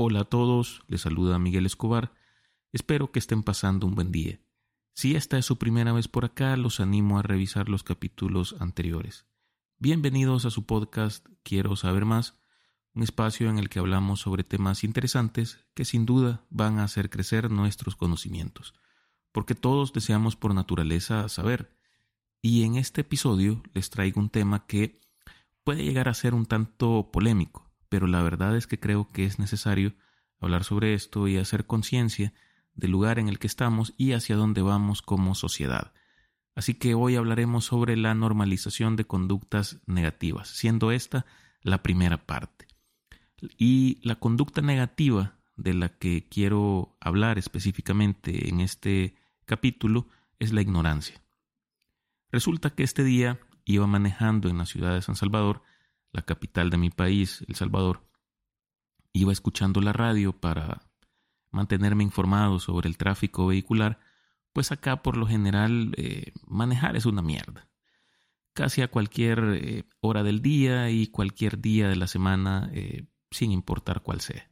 Hola a todos, les saluda Miguel Escobar. Espero que estén pasando un buen día. Si esta es su primera vez por acá, los animo a revisar los capítulos anteriores. Bienvenidos a su podcast Quiero saber más, un espacio en el que hablamos sobre temas interesantes que sin duda van a hacer crecer nuestros conocimientos, porque todos deseamos por naturaleza saber. Y en este episodio les traigo un tema que puede llegar a ser un tanto polémico pero la verdad es que creo que es necesario hablar sobre esto y hacer conciencia del lugar en el que estamos y hacia dónde vamos como sociedad. Así que hoy hablaremos sobre la normalización de conductas negativas, siendo esta la primera parte. Y la conducta negativa de la que quiero hablar específicamente en este capítulo es la ignorancia. Resulta que este día iba manejando en la ciudad de San Salvador la capital de mi país, El Salvador, iba escuchando la radio para mantenerme informado sobre el tráfico vehicular, pues acá por lo general eh, manejar es una mierda. Casi a cualquier eh, hora del día y cualquier día de la semana, eh, sin importar cuál sea.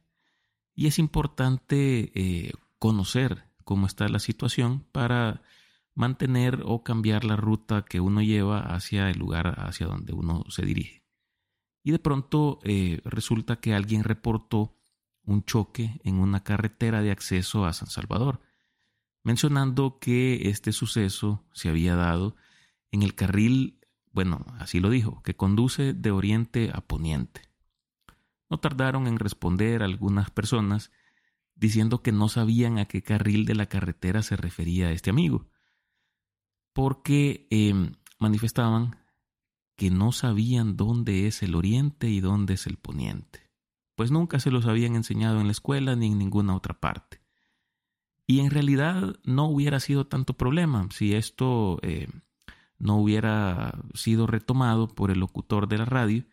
Y es importante conocer cómo está la situación para mantener o cambiar la ruta que uno lleva hacia el lugar hacia donde uno se dirige y de pronto eh, resulta que alguien reportó un choque en una carretera de acceso a San Salvador, mencionando que este suceso se había dado en el carril, bueno, así lo dijo, que conduce de oriente a poniente. No tardaron en responder algunas personas diciendo que no sabían a qué carril de la carretera se refería este amigo, porque em, manifestaban que no sabían dónde es el oriente y dónde es el poniente, pues nunca se los habían enseñado en la escuela ni en ninguna otra parte. Y en realidad no hubiera sido tanto problema si esto eh, no hubiera sido retomado por el locutor de la radio,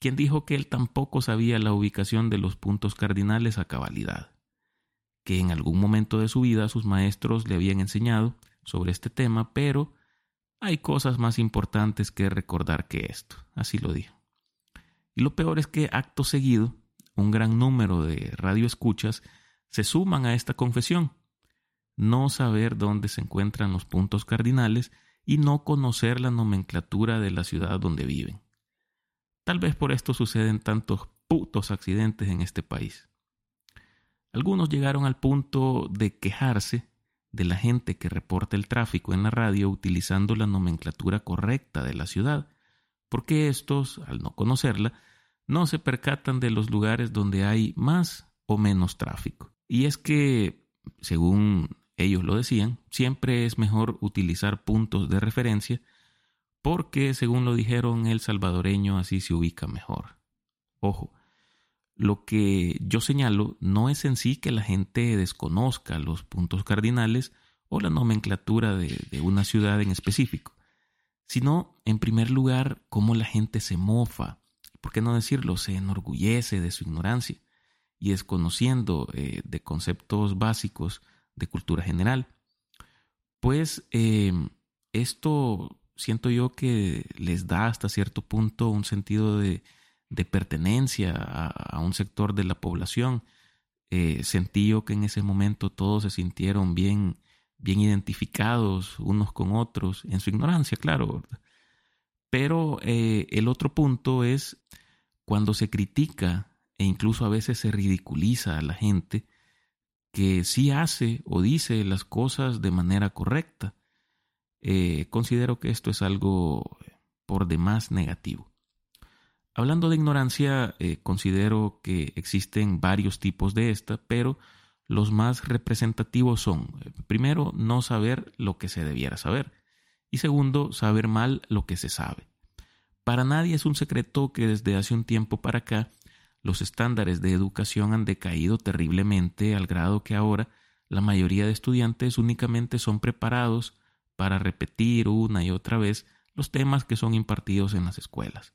quien dijo que él tampoco sabía la ubicación de los puntos cardinales a cabalidad, que en algún momento de su vida sus maestros le habían enseñado sobre este tema, pero hay cosas más importantes que recordar que esto, así lo dijo. Y lo peor es que acto seguido, un gran número de radioescuchas se suman a esta confesión. No saber dónde se encuentran los puntos cardinales y no conocer la nomenclatura de la ciudad donde viven. Tal vez por esto suceden tantos putos accidentes en este país. Algunos llegaron al punto de quejarse de la gente que reporta el tráfico en la radio utilizando la nomenclatura correcta de la ciudad, porque estos, al no conocerla, no se percatan de los lugares donde hay más o menos tráfico. Y es que, según ellos lo decían, siempre es mejor utilizar puntos de referencia porque, según lo dijeron, el salvadoreño así se ubica mejor. Ojo, lo que yo señalo no es en sí que la gente desconozca los puntos cardinales o la nomenclatura de, una ciudad en específico, sino, en primer lugar, cómo la gente se mofa, por qué no decirlo, se enorgullece de su ignorancia y desconociendo eh, de conceptos básicos de cultura general. Pues eh, esto siento yo que les da hasta cierto punto un sentido de, de pertenencia a, un sector de la población. Eh, sentí yo que en ese momento todos se sintieron bien, bien identificados unos con otros, en su ignorancia, claro. Pero eh, el otro punto es cuando se critica e incluso a veces se ridiculiza a la gente que sí hace o dice las cosas de manera correcta. Eh, considero que esto es algo por demás negativo. Hablando de ignorancia, eh, considero que existen varios tipos de esta, pero los más representativos son, eh, primero, no saber lo que se debiera saber, y segundo, saber mal lo que se sabe. Para nadie es un secreto que desde hace un tiempo para acá los estándares de educación han decaído terriblemente al grado que ahora la mayoría de estudiantes únicamente son preparados para repetir una y otra vez los temas que son impartidos en las escuelas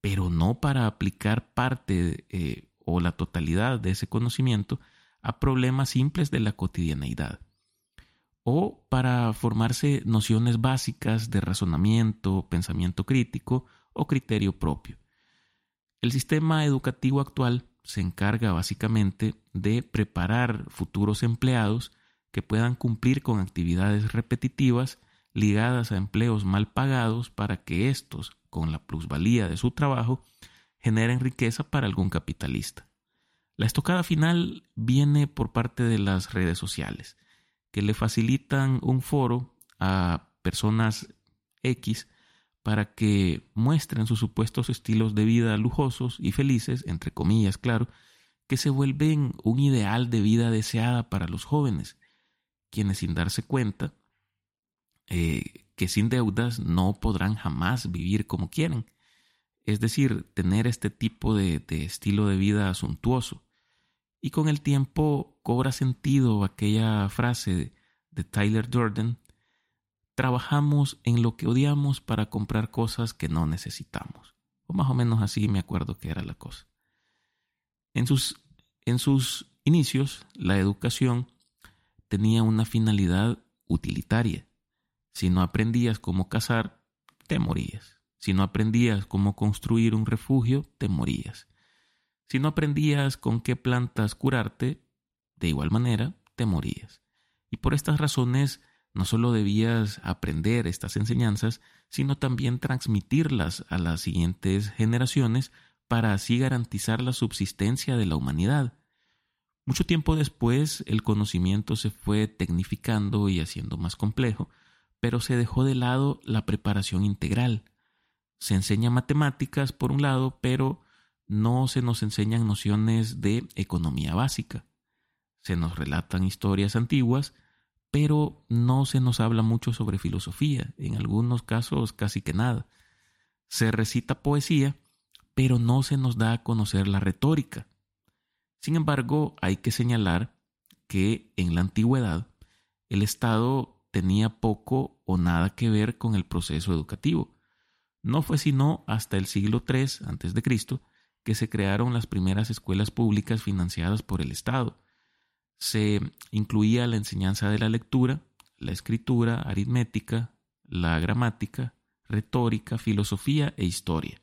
pero no para aplicar parte eh, o la totalidad de ese conocimiento a problemas simples de la cotidianeidad, o para formarse nociones básicas de razonamiento, pensamiento crítico o criterio propio. El sistema educativo actual se encarga básicamente de preparar futuros empleados que puedan cumplir con actividades repetitivas ligadas a empleos mal pagados para que éstos, con la plusvalía de su trabajo, generen riqueza para algún capitalista. La estocada final viene por parte de las redes sociales, que le facilitan un foro a personas X para que muestren sus supuestos estilos de vida lujosos y felices, entre comillas, claro, que se vuelven un ideal de vida deseada para los jóvenes, quienes sin darse cuenta eh, que sin deudas no podrán jamás vivir como quieren. Es decir, tener este tipo de, estilo de vida suntuoso. Y con el tiempo cobra sentido aquella frase de, Tyler Durden, trabajamos en lo que odiamos para comprar cosas que no necesitamos. O más o menos así me acuerdo que era la cosa. En sus, en sus inicios, la educación tenía una finalidad utilitaria. Si no aprendías cómo cazar, te morías. Si no aprendías cómo construir un refugio, te morías. Si no aprendías con qué plantas curarte, de igual manera, te morías. Y por estas razones, no solo debías aprender estas enseñanzas, sino también transmitirlas a las siguientes generaciones para así garantizar la subsistencia de la humanidad. Mucho tiempo después el conocimiento se fue tecnificando y haciendo más complejo, pero se dejó de lado la preparación integral. Se enseña matemáticas por un lado, pero no se nos enseñan nociones de economía básica. Se nos relatan historias antiguas, pero no se nos habla mucho sobre filosofía, en algunos casos casi que nada. Se recita poesía, pero no se nos da a conocer la retórica. Sin embargo, hay que señalar que en la antigüedad el Estado tenía poco o nada que ver con el proceso educativo. No fue sino hasta el siglo III a.C. que se crearon las primeras escuelas públicas financiadas por el Estado. Se incluía la enseñanza de la lectura, la escritura, aritmética, la gramática, retórica, filosofía e historia.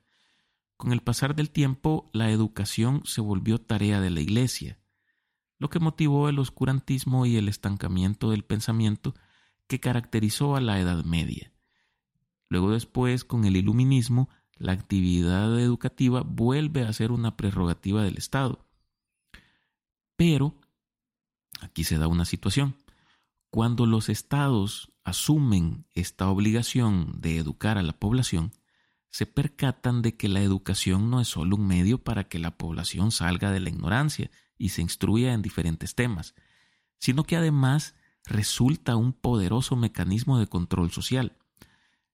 Con el pasar del tiempo, la educación se volvió tarea de la Iglesia, lo que motivó el oscurantismo y el estancamiento del pensamiento que caracterizó a la Edad Media. Luego después, con el iluminismo, la actividad educativa vuelve a ser una prerrogativa del Estado. Pero, aquí se da una situación. Cuando los estados asumen esta obligación de educar a la población, se percatan de que la educación no es solo un medio para que la población salga de la ignorancia y se instruya en diferentes temas, sino que además resulta un poderoso mecanismo de control social.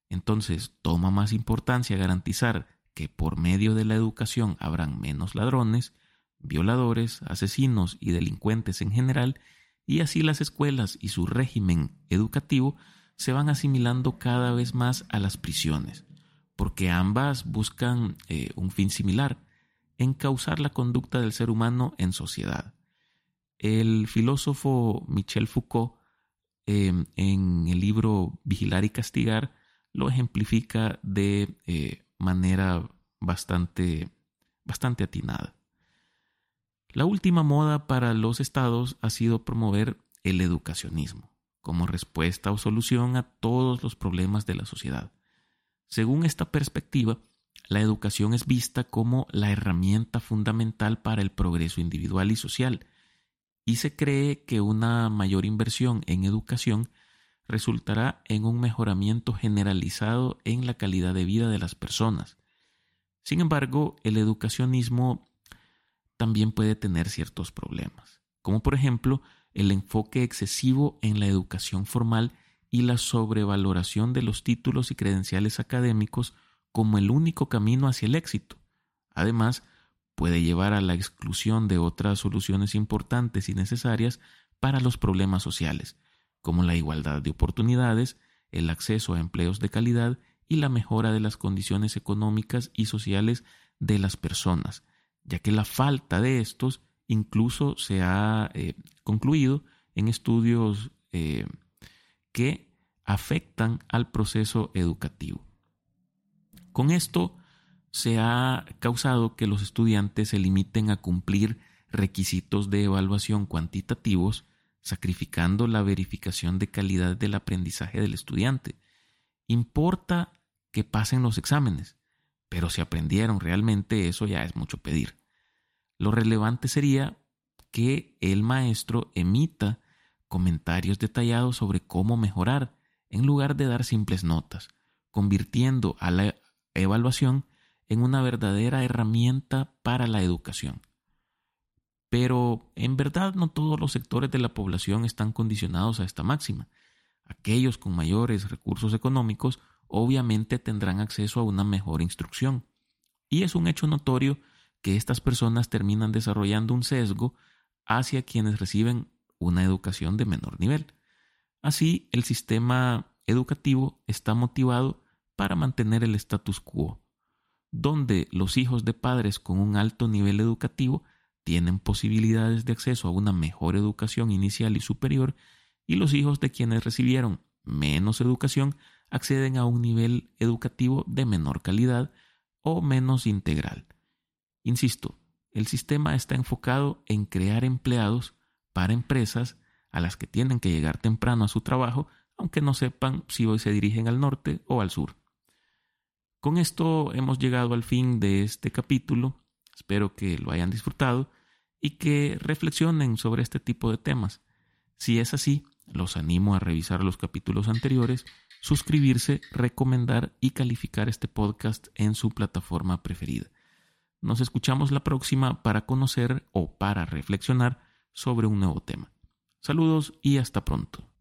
Entonces, toma más importancia garantizar que por medio de la educación habrán menos ladrones, violadores, asesinos y delincuentes en general, y así las escuelas y su régimen educativo se van asimilando cada vez más a las prisiones porque ambas buscan eh, un fin similar, encauzar la conducta del ser humano en sociedad. El filósofo Michel Foucault, em, en el libro Vigilar y Castigar, lo ejemplifica de eh, manera bastante, bastante atinada. La última moda para los estados ha sido promover el educacionismo como respuesta o solución a todos los problemas de la sociedad. Según esta perspectiva, la educación es vista como la herramienta fundamental para el progreso individual y social, y se cree que una mayor inversión en educación resultará en un mejoramiento generalizado en la calidad de vida de las personas. Sin embargo, el educacionismo también puede tener ciertos problemas, como por ejemplo el enfoque excesivo en la educación formal y la sobrevaloración de los títulos y credenciales académicos como el único camino hacia el éxito. Además, puede llevar a la exclusión de otras soluciones importantes y necesarias para los problemas sociales, como la igualdad de oportunidades, el acceso a empleos de calidad y la mejora de las condiciones económicas y sociales de las personas, ya que la falta de estos incluso se ha eh, concluido en estudios eh, que afectan al proceso educativo. Con esto se ha causado que los estudiantes se limiten a cumplir requisitos de evaluación cuantitativos, sacrificando la verificación de calidad del aprendizaje del estudiante. Importa que pasen los exámenes, pero si aprendieron realmente eso ya es mucho pedir. Lo relevante sería que el maestro emita comentarios detallados sobre cómo mejorar, en lugar de dar simples notas, convirtiendo a la evaluación en una verdadera herramienta para la educación. Pero en verdad no todos los sectores de la población están condicionados a esta máxima. Aquellos con mayores recursos económicos obviamente tendrán acceso a una mejor instrucción. Y es un hecho notorio que estas personas terminan desarrollando un sesgo hacia quienes reciben una educación de menor nivel. Así, el sistema educativo está motivado para mantener el status quo, donde los hijos de padres con un alto nivel educativo tienen posibilidades de acceso a una mejor educación inicial y superior y los hijos de quienes recibieron menos educación acceden a un nivel educativo de menor calidad o menos integral. Insisto, el sistema está enfocado en crear empleados para empresas a las que tienen que llegar temprano a su trabajo, aunque no sepan si hoy se dirigen al norte o al sur. Con esto hemos llegado al fin de este capítulo. Espero que lo hayan disfrutado y que reflexionen sobre este tipo de temas. Si es así, los animo a revisar los capítulos anteriores, suscribirse, recomendar y calificar este podcast en su plataforma preferida. Nos escuchamos la próxima para conocer o para reflexionar sobre un nuevo tema. Saludos y hasta pronto.